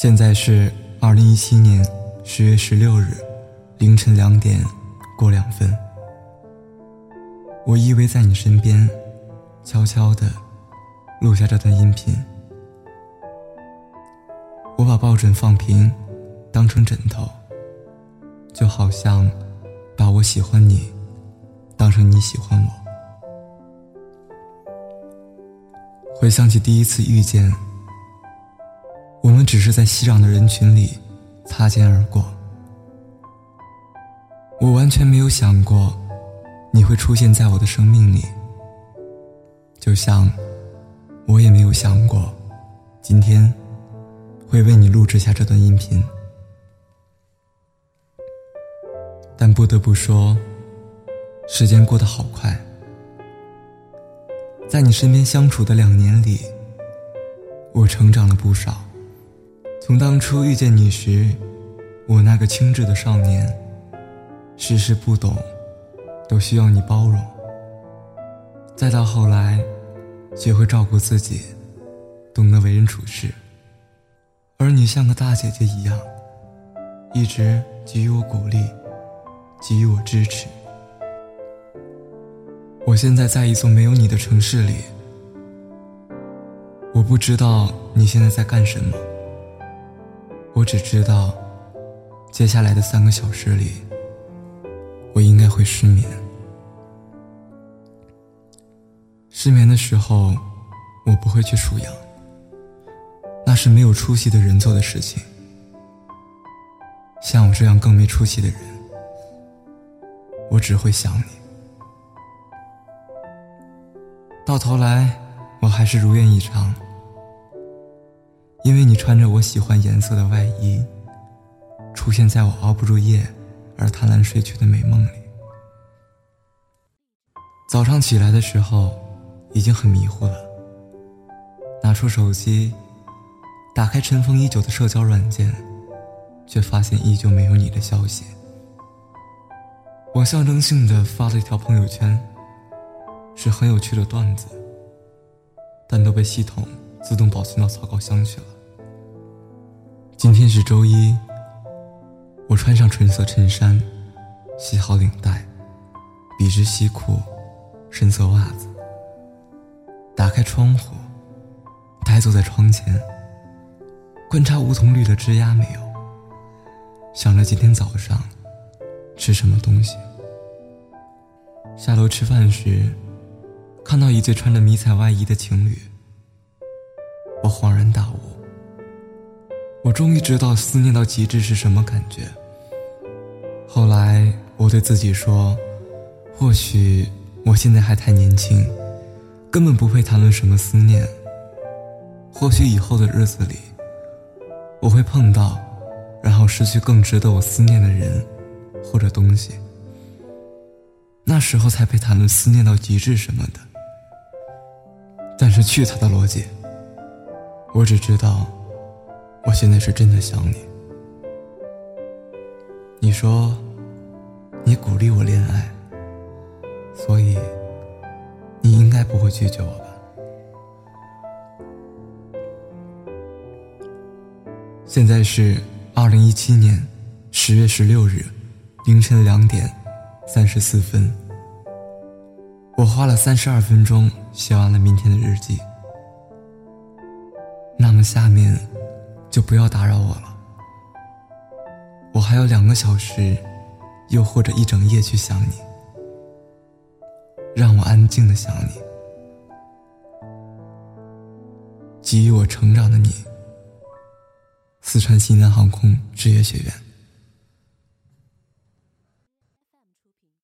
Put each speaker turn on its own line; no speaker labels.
现在是二零一七年十月十六日凌晨两点过两分。我依偎在你身边，悄悄地录下这段音频。我把抱枕放平，当成枕头，就好像把我喜欢你当成你喜欢我。回想起第一次遇见。我们只是在熙攘的人群里擦肩而过，我完全没有想过你会出现在我的生命里，就像我也没有想过今天会为你录制下这段音频。但不得不说，时间过得好快，在你身边相处的两年里，我成长了不少。从当初遇见你时，我那个轻稚的少年，事事不懂，都需要你包容。再到后来，学会照顾自己，懂得为人处事，而你像个大姐姐一样，一直给予我鼓励，给予我支持。我现在在一座没有你的城市里，我不知道你现在在干什么。我只知道，接下来的三个小时里，我应该会失眠。失眠的时候，我不会去数羊，那是没有出息的人做的事情。像我这样更没出息的人，我只会想你。到头来，我还是如愿以偿。因为你穿着我喜欢颜色的外衣，出现在我熬不住夜而贪婪睡去的美梦里。早上起来的时候，已经很迷糊了。拿出手机，打开尘封已久的社交软件，却发现依旧没有你的消息。我象征性的发了一条朋友圈，是很有趣的段子，但都被系统。自动保存到草稿箱去了。今天是周一，我穿上纯色衬衫，系好领带，笔直西裤，深色袜子，打开窗户，呆坐在窗前，观察梧桐绿的枝桠没有，想着今天早上吃什么东西。下楼吃饭时，看到一对穿着迷彩外衣的情侣。我恍然大悟，我终于知道思念到极致是什么感觉。后来我对自己说，或许我现在还太年轻，根本不配谈论什么思念。或许以后的日子里，我会碰到，然后失去更值得我思念的人或者东西，那时候才配谈论思念到极致什么的。但是去他的逻辑！我只知道，我现在是真的想你。你说，你鼓励我恋爱，所以你应该不会拒绝我吧？现在是二零一七年十月十六日凌晨两点三十四分，我花了三十二分钟写完了明天的日记。那么下面，就不要打扰我了。我还有两个小时，又或者一整夜去想你。让我安静的想你，给予我成长的你。四川西南航空职业学院。